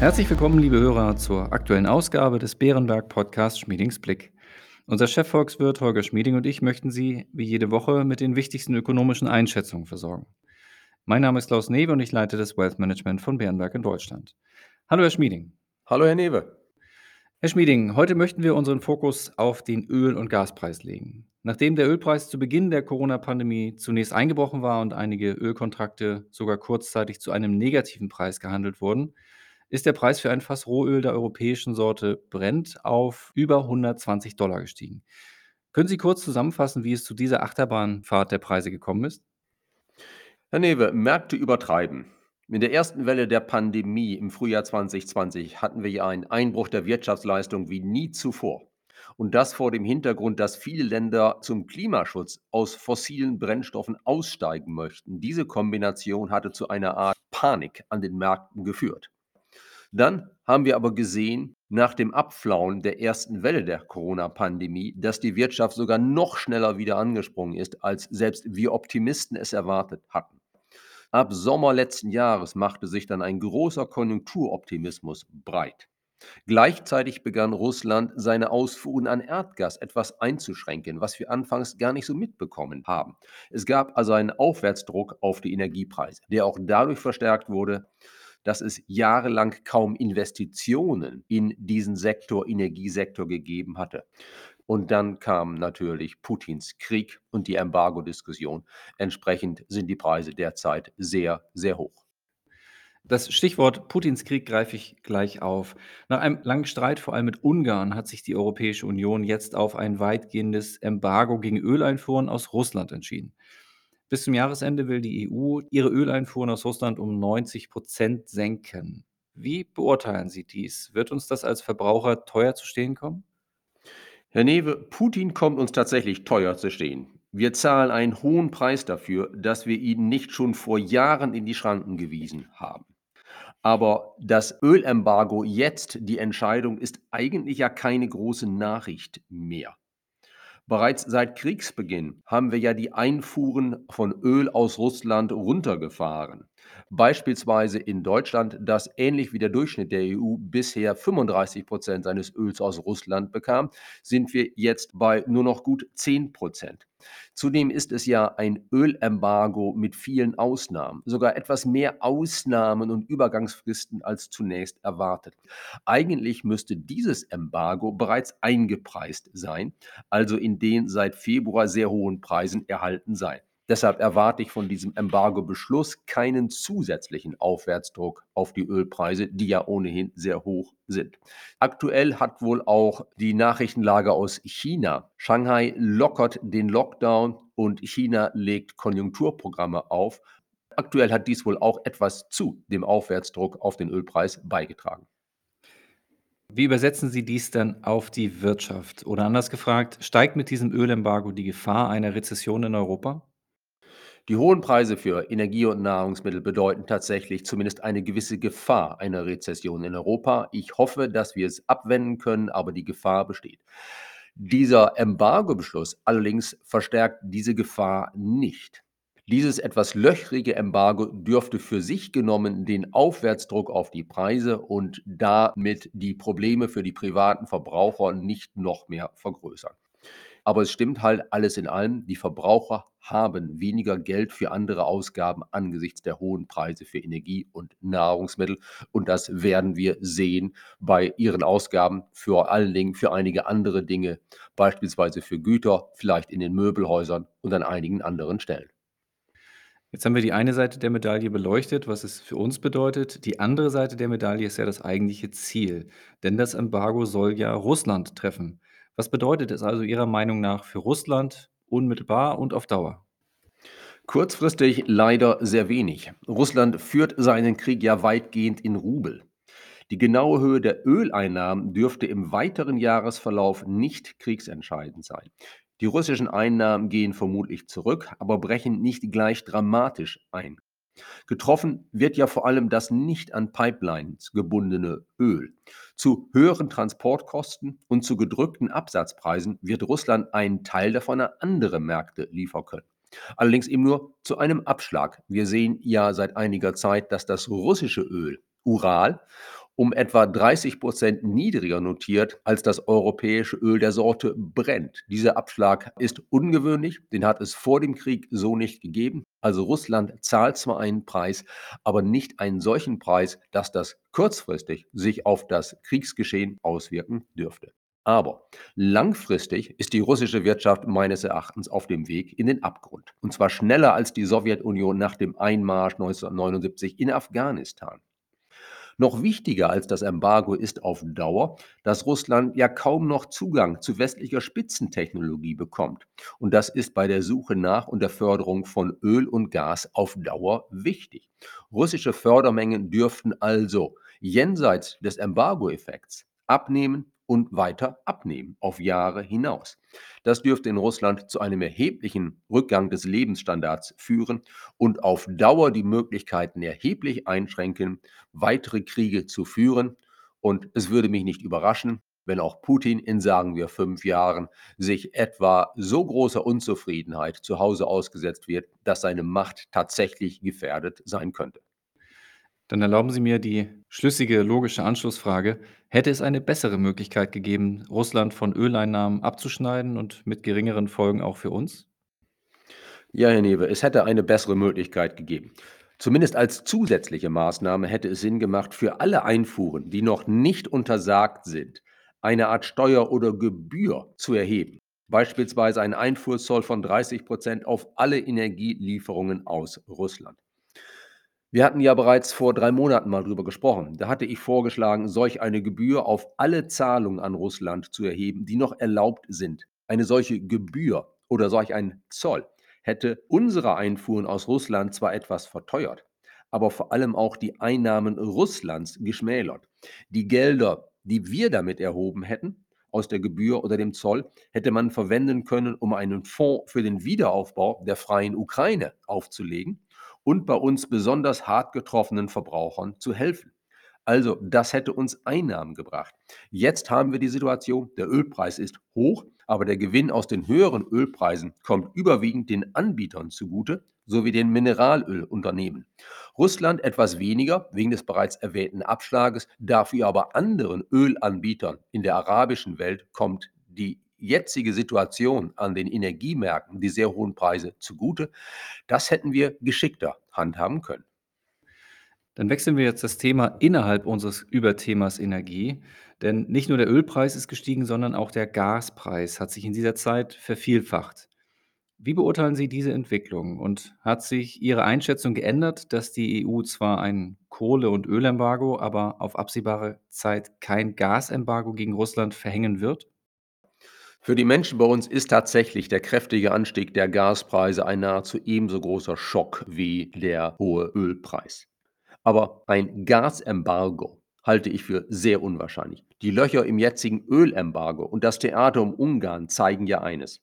Herzlich willkommen, liebe Hörer, zur aktuellen Ausgabe des Bärenberg Podcasts Schmiedings Blick. Unser Chefvolkswirt Holger Schmieding und ich möchten Sie wie jede Woche mit den wichtigsten ökonomischen Einschätzungen versorgen. Mein Name ist Klaus Newe und ich leite das Wealth Management von Bärenberg in Deutschland. Hallo, Herr Schmieding. Hallo, Herr Newe. Herr Schmieding, heute möchten wir unseren Fokus auf den Öl- und Gaspreis legen. Nachdem der Ölpreis zu Beginn der Corona-Pandemie zunächst eingebrochen war und einige Ölkontrakte sogar kurzzeitig zu einem negativen Preis gehandelt wurden, ist der Preis für ein Fass Rohöl der europäischen Sorte Brent auf über 120 Dollar gestiegen. Können Sie kurz zusammenfassen, wie es zu dieser Achterbahnfahrt der Preise gekommen ist? Herr Newe, Märkte übertreiben. In der ersten Welle der Pandemie im Frühjahr 2020 hatten wir ja einen Einbruch der Wirtschaftsleistung wie nie zuvor. Und das vor dem Hintergrund, dass viele Länder zum Klimaschutz aus fossilen Brennstoffen aussteigen möchten. Diese Kombination hatte zu einer Art Panik an den Märkten geführt. Dann haben wir aber gesehen, nach dem Abflauen der ersten Welle der Corona-Pandemie, dass die Wirtschaft sogar noch schneller wieder angesprungen ist, als selbst wir Optimisten es erwartet hatten. Ab Sommer letzten Jahres machte sich dann ein großer Konjunkturoptimismus breit. Gleichzeitig begann Russland seine Ausfuhren an Erdgas etwas einzuschränken, was wir anfangs gar nicht so mitbekommen haben. Es gab also einen Aufwärtsdruck auf die Energiepreise, der auch dadurch verstärkt wurde, dass es jahrelang kaum Investitionen in diesen Sektor, Energiesektor gegeben hatte. Und dann kam natürlich Putins Krieg und die Embargo-Diskussion. Entsprechend sind die Preise derzeit sehr, sehr hoch. Das Stichwort Putins Krieg greife ich gleich auf. Nach einem langen Streit, vor allem mit Ungarn, hat sich die Europäische Union jetzt auf ein weitgehendes Embargo gegen Öleinfuhren aus Russland entschieden. Bis zum Jahresende will die EU ihre Öleinfuhren aus Russland um 90 Prozent senken. Wie beurteilen Sie dies? Wird uns das als Verbraucher teuer zu stehen kommen? Herr Newe, Putin kommt uns tatsächlich teuer zu stehen. Wir zahlen einen hohen Preis dafür, dass wir ihn nicht schon vor Jahren in die Schranken gewiesen haben. Aber das Ölembargo jetzt, die Entscheidung, ist eigentlich ja keine große Nachricht mehr. Bereits seit Kriegsbeginn haben wir ja die Einfuhren von Öl aus Russland runtergefahren. Beispielsweise in Deutschland, das ähnlich wie der Durchschnitt der EU bisher 35 Prozent seines Öls aus Russland bekam, sind wir jetzt bei nur noch gut 10 Prozent. Zudem ist es ja ein Ölembargo mit vielen Ausnahmen, sogar etwas mehr Ausnahmen und Übergangsfristen als zunächst erwartet. Eigentlich müsste dieses Embargo bereits eingepreist sein, also in den seit Februar sehr hohen Preisen erhalten sein. Deshalb erwarte ich von diesem Embargo-Beschluss keinen zusätzlichen Aufwärtsdruck auf die Ölpreise, die ja ohnehin sehr hoch sind. Aktuell hat wohl auch die Nachrichtenlage aus China. Shanghai lockert den Lockdown und China legt Konjunkturprogramme auf. Aktuell hat dies wohl auch etwas zu dem Aufwärtsdruck auf den Ölpreis beigetragen. Wie übersetzen Sie dies dann auf die Wirtschaft? Oder anders gefragt, steigt mit diesem Ölembargo die Gefahr einer Rezession in Europa? Die hohen Preise für Energie und Nahrungsmittel bedeuten tatsächlich zumindest eine gewisse Gefahr einer Rezession in Europa. Ich hoffe, dass wir es abwenden können, aber die Gefahr besteht. Dieser Embargo-Beschluss allerdings verstärkt diese Gefahr nicht. Dieses etwas löchrige Embargo dürfte für sich genommen den Aufwärtsdruck auf die Preise und damit die Probleme für die privaten Verbraucher nicht noch mehr vergrößern. Aber es stimmt halt alles in allem, die Verbraucher haben weniger Geld für andere Ausgaben angesichts der hohen Preise für Energie und Nahrungsmittel. Und das werden wir sehen bei ihren Ausgaben vor allen Dingen für einige andere Dinge, beispielsweise für Güter, vielleicht in den Möbelhäusern und an einigen anderen Stellen. Jetzt haben wir die eine Seite der Medaille beleuchtet, was es für uns bedeutet. Die andere Seite der Medaille ist ja das eigentliche Ziel, denn das Embargo soll ja Russland treffen. Was bedeutet es also Ihrer Meinung nach für Russland unmittelbar und auf Dauer? Kurzfristig leider sehr wenig. Russland führt seinen Krieg ja weitgehend in Rubel. Die genaue Höhe der Öleinnahmen dürfte im weiteren Jahresverlauf nicht kriegsentscheidend sein. Die russischen Einnahmen gehen vermutlich zurück, aber brechen nicht gleich dramatisch ein. Getroffen wird ja vor allem das nicht an Pipelines gebundene Öl. Zu höheren Transportkosten und zu gedrückten Absatzpreisen wird Russland einen Teil davon an andere Märkte liefern können. Allerdings eben nur zu einem Abschlag. Wir sehen ja seit einiger Zeit, dass das russische Öl, Ural, um etwa 30 Prozent niedriger notiert als das europäische Öl der Sorte Brent. Dieser Abschlag ist ungewöhnlich, den hat es vor dem Krieg so nicht gegeben. Also Russland zahlt zwar einen Preis, aber nicht einen solchen Preis, dass das kurzfristig sich auf das Kriegsgeschehen auswirken dürfte. Aber langfristig ist die russische Wirtschaft meines Erachtens auf dem Weg in den Abgrund. Und zwar schneller als die Sowjetunion nach dem Einmarsch 1979 in Afghanistan. Noch wichtiger als das Embargo ist auf Dauer, dass Russland ja kaum noch Zugang zu westlicher Spitzentechnologie bekommt. Und das ist bei der Suche nach und der Förderung von Öl und Gas auf Dauer wichtig. Russische Fördermengen dürften also jenseits des Embargo-Effekts abnehmen und weiter abnehmen auf Jahre hinaus. Das dürfte in Russland zu einem erheblichen Rückgang des Lebensstandards führen und auf Dauer die Möglichkeiten erheblich einschränken, weitere Kriege zu führen. Und es würde mich nicht überraschen, wenn auch Putin in, sagen wir, fünf Jahren sich etwa so großer Unzufriedenheit zu Hause ausgesetzt wird, dass seine Macht tatsächlich gefährdet sein könnte. Dann erlauben Sie mir die schlüssige, logische Anschlussfrage. Hätte es eine bessere Möglichkeit gegeben, Russland von Öleinnahmen abzuschneiden und mit geringeren Folgen auch für uns? Ja, Herr Newe, es hätte eine bessere Möglichkeit gegeben. Zumindest als zusätzliche Maßnahme hätte es Sinn gemacht, für alle Einfuhren, die noch nicht untersagt sind, eine Art Steuer oder Gebühr zu erheben. Beispielsweise ein Einfuhrzoll von 30 Prozent auf alle Energielieferungen aus Russland. Wir hatten ja bereits vor drei Monaten mal drüber gesprochen. Da hatte ich vorgeschlagen, solch eine Gebühr auf alle Zahlungen an Russland zu erheben, die noch erlaubt sind. Eine solche Gebühr oder solch ein Zoll hätte unsere Einfuhren aus Russland zwar etwas verteuert, aber vor allem auch die Einnahmen Russlands geschmälert. Die Gelder, die wir damit erhoben hätten, aus der Gebühr oder dem Zoll, hätte man verwenden können, um einen Fonds für den Wiederaufbau der freien Ukraine aufzulegen und bei uns besonders hart getroffenen Verbrauchern zu helfen. Also, das hätte uns Einnahmen gebracht. Jetzt haben wir die Situation, der Ölpreis ist hoch, aber der Gewinn aus den höheren Ölpreisen kommt überwiegend den Anbietern zugute, sowie den Mineralölunternehmen. Russland etwas weniger wegen des bereits erwähnten Abschlages, dafür aber anderen Ölanbietern in der arabischen Welt kommt die jetzige Situation an den Energiemärkten die sehr hohen Preise zugute. Das hätten wir geschickter handhaben können. Dann wechseln wir jetzt das Thema innerhalb unseres Überthemas Energie. Denn nicht nur der Ölpreis ist gestiegen, sondern auch der Gaspreis hat sich in dieser Zeit vervielfacht. Wie beurteilen Sie diese Entwicklung? Und hat sich Ihre Einschätzung geändert, dass die EU zwar ein Kohle- und Ölembargo, aber auf absehbare Zeit kein Gasembargo gegen Russland verhängen wird? Für die Menschen bei uns ist tatsächlich der kräftige Anstieg der Gaspreise ein nahezu ebenso großer Schock wie der hohe Ölpreis. Aber ein Gasembargo halte ich für sehr unwahrscheinlich. Die Löcher im jetzigen Ölembargo und das Theater um Ungarn zeigen ja eines.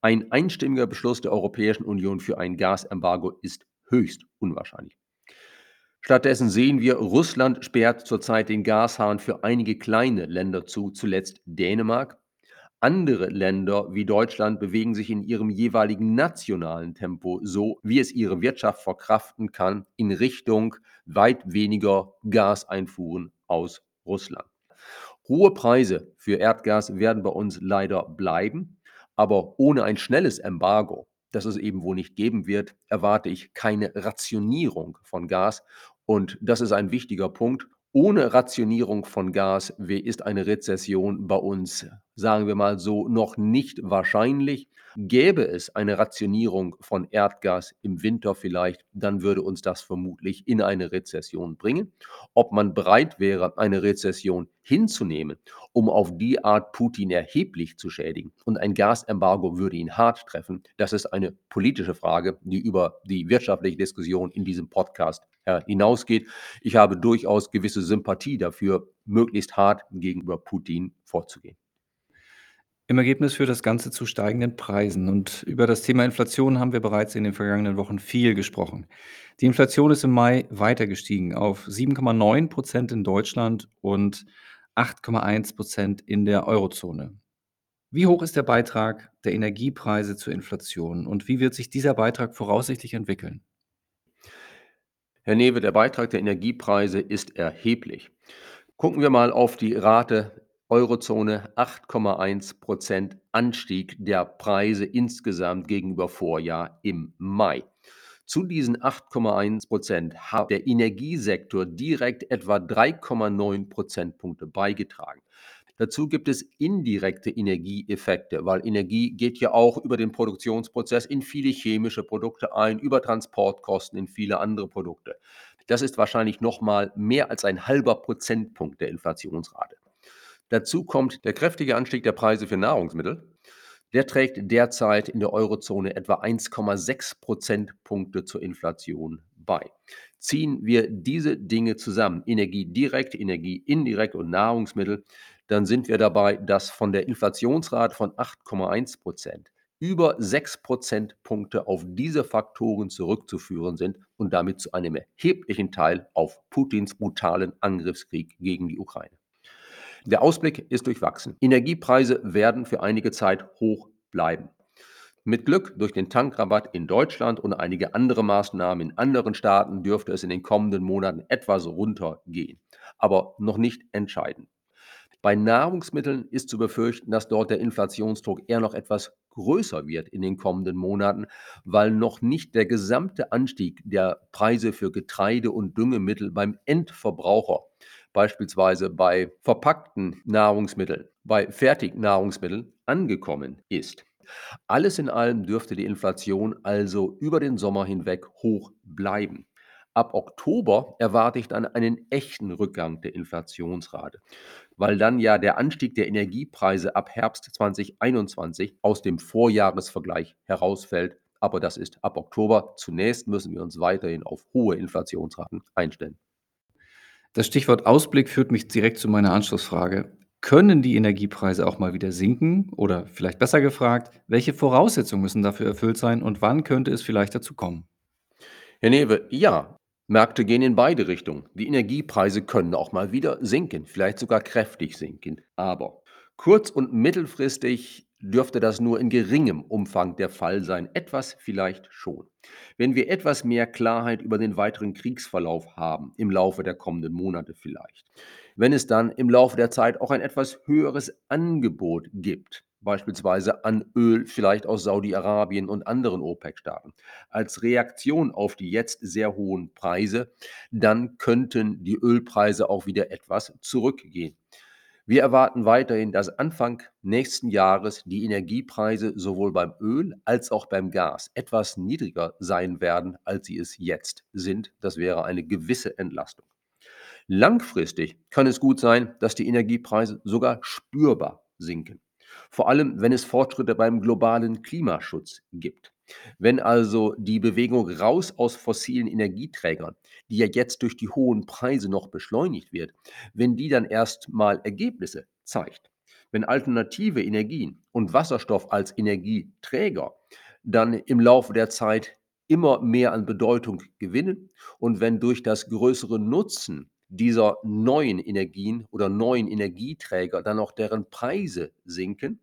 Ein einstimmiger Beschluss der Europäischen Union für ein Gasembargo ist höchst unwahrscheinlich. Stattdessen sehen wir, Russland sperrt zurzeit den Gashahn für einige kleine Länder zu, zuletzt Dänemark, andere Länder wie Deutschland bewegen sich in ihrem jeweiligen nationalen Tempo so, wie es ihre Wirtschaft verkraften kann, in Richtung weit weniger Gaseinfuhren aus Russland. Hohe Preise für Erdgas werden bei uns leider bleiben, aber ohne ein schnelles Embargo, das es eben wohl nicht geben wird, erwarte ich keine Rationierung von Gas. Und das ist ein wichtiger Punkt. Ohne Rationierung von Gas ist eine Rezession bei uns, sagen wir mal so, noch nicht wahrscheinlich. Gäbe es eine Rationierung von Erdgas im Winter vielleicht, dann würde uns das vermutlich in eine Rezession bringen. Ob man bereit wäre, eine Rezession hinzunehmen, um auf die Art Putin erheblich zu schädigen und ein Gasembargo würde ihn hart treffen, das ist eine politische Frage, die über die wirtschaftliche Diskussion in diesem Podcast hinausgeht. Ich habe durchaus gewisse Sympathie dafür, möglichst hart gegenüber Putin vorzugehen. Im Ergebnis führt das Ganze zu steigenden Preisen. Und über das Thema Inflation haben wir bereits in den vergangenen Wochen viel gesprochen. Die Inflation ist im Mai weiter gestiegen auf 7,9 Prozent in Deutschland und 8,1 Prozent in der Eurozone. Wie hoch ist der Beitrag der Energiepreise zur Inflation und wie wird sich dieser Beitrag voraussichtlich entwickeln? Herr Newe, der Beitrag der Energiepreise ist erheblich. Gucken wir mal auf die Rate Eurozone 8,1% Anstieg der Preise insgesamt gegenüber Vorjahr im Mai. Zu diesen 8,1% hat der Energiesektor direkt etwa 3,9 Prozentpunkte beigetragen. Dazu gibt es indirekte Energieeffekte, weil Energie geht ja auch über den Produktionsprozess in viele chemische Produkte ein, über Transportkosten in viele andere Produkte. Das ist wahrscheinlich noch mal mehr als ein halber Prozentpunkt der Inflationsrate. Dazu kommt der kräftige Anstieg der Preise für Nahrungsmittel. Der trägt derzeit in der Eurozone etwa 1,6 Prozentpunkte zur Inflation bei. Ziehen wir diese Dinge zusammen, Energie direkt, Energie indirekt und Nahrungsmittel, dann sind wir dabei, dass von der Inflationsrate von 8,1 Prozent über 6 Prozentpunkte auf diese Faktoren zurückzuführen sind und damit zu einem erheblichen Teil auf Putins brutalen Angriffskrieg gegen die Ukraine. Der Ausblick ist durchwachsen. Energiepreise werden für einige Zeit hoch bleiben. Mit Glück durch den Tankrabatt in Deutschland und einige andere Maßnahmen in anderen Staaten dürfte es in den kommenden Monaten etwas runtergehen, aber noch nicht entscheidend. Bei Nahrungsmitteln ist zu befürchten, dass dort der Inflationsdruck eher noch etwas größer wird in den kommenden Monaten, weil noch nicht der gesamte Anstieg der Preise für Getreide und Düngemittel beim Endverbraucher beispielsweise bei verpackten Nahrungsmitteln, bei Fertignahrungsmitteln angekommen ist. Alles in allem dürfte die Inflation also über den Sommer hinweg hoch bleiben. Ab Oktober erwarte ich dann einen echten Rückgang der Inflationsrate, weil dann ja der Anstieg der Energiepreise ab Herbst 2021 aus dem Vorjahresvergleich herausfällt. Aber das ist ab Oktober. Zunächst müssen wir uns weiterhin auf hohe Inflationsraten einstellen. Das Stichwort Ausblick führt mich direkt zu meiner Anschlussfrage. Können die Energiepreise auch mal wieder sinken? Oder vielleicht besser gefragt, welche Voraussetzungen müssen dafür erfüllt sein und wann könnte es vielleicht dazu kommen? Herr Newe, ja, Märkte gehen in beide Richtungen. Die Energiepreise können auch mal wieder sinken, vielleicht sogar kräftig sinken. Aber kurz- und mittelfristig dürfte das nur in geringem Umfang der Fall sein. Etwas vielleicht schon. Wenn wir etwas mehr Klarheit über den weiteren Kriegsverlauf haben, im Laufe der kommenden Monate vielleicht. Wenn es dann im Laufe der Zeit auch ein etwas höheres Angebot gibt, beispielsweise an Öl vielleicht aus Saudi-Arabien und anderen OPEC-Staaten, als Reaktion auf die jetzt sehr hohen Preise, dann könnten die Ölpreise auch wieder etwas zurückgehen. Wir erwarten weiterhin, dass Anfang nächsten Jahres die Energiepreise sowohl beim Öl als auch beim Gas etwas niedriger sein werden, als sie es jetzt sind. Das wäre eine gewisse Entlastung. Langfristig kann es gut sein, dass die Energiepreise sogar spürbar sinken. Vor allem, wenn es Fortschritte beim globalen Klimaschutz gibt. Wenn also die Bewegung raus aus fossilen Energieträgern, die ja jetzt durch die hohen Preise noch beschleunigt wird, wenn die dann erst mal Ergebnisse zeigt, wenn alternative Energien und Wasserstoff als Energieträger dann im Laufe der Zeit immer mehr an Bedeutung gewinnen und wenn durch das größere Nutzen dieser neuen Energien oder neuen Energieträger dann auch deren Preise sinken,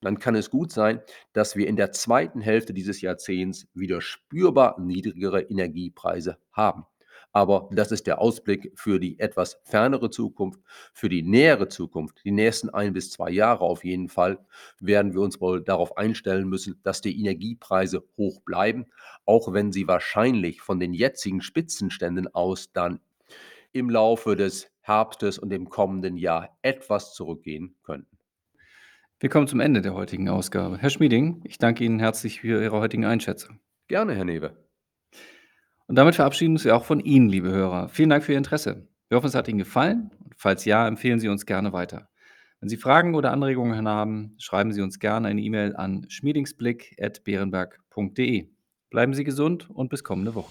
dann kann es gut sein, dass wir in der zweiten Hälfte dieses Jahrzehnts wieder spürbar niedrigere Energiepreise haben. Aber das ist der Ausblick für die etwas fernere Zukunft. Für die nähere Zukunft, die nächsten ein bis zwei Jahre auf jeden Fall, werden wir uns wohl darauf einstellen müssen, dass die Energiepreise hoch bleiben, auch wenn sie wahrscheinlich von den jetzigen Spitzenständen aus dann im Laufe des Herbstes und dem kommenden Jahr etwas zurückgehen könnten. Wir kommen zum Ende der heutigen Ausgabe. Herr Schmieding, ich danke Ihnen herzlich für Ihre heutigen Einschätzungen. Gerne, Herr Newe. Und damit verabschieden wir uns auch von Ihnen, liebe Hörer. Vielen Dank für Ihr Interesse. Wir hoffen, es hat Ihnen gefallen. Und falls ja, empfehlen Sie uns gerne weiter. Wenn Sie Fragen oder Anregungen haben, schreiben Sie uns gerne eine E-Mail an schmiedingsblick.beerenberg.de. Bleiben Sie gesund und bis kommende Woche.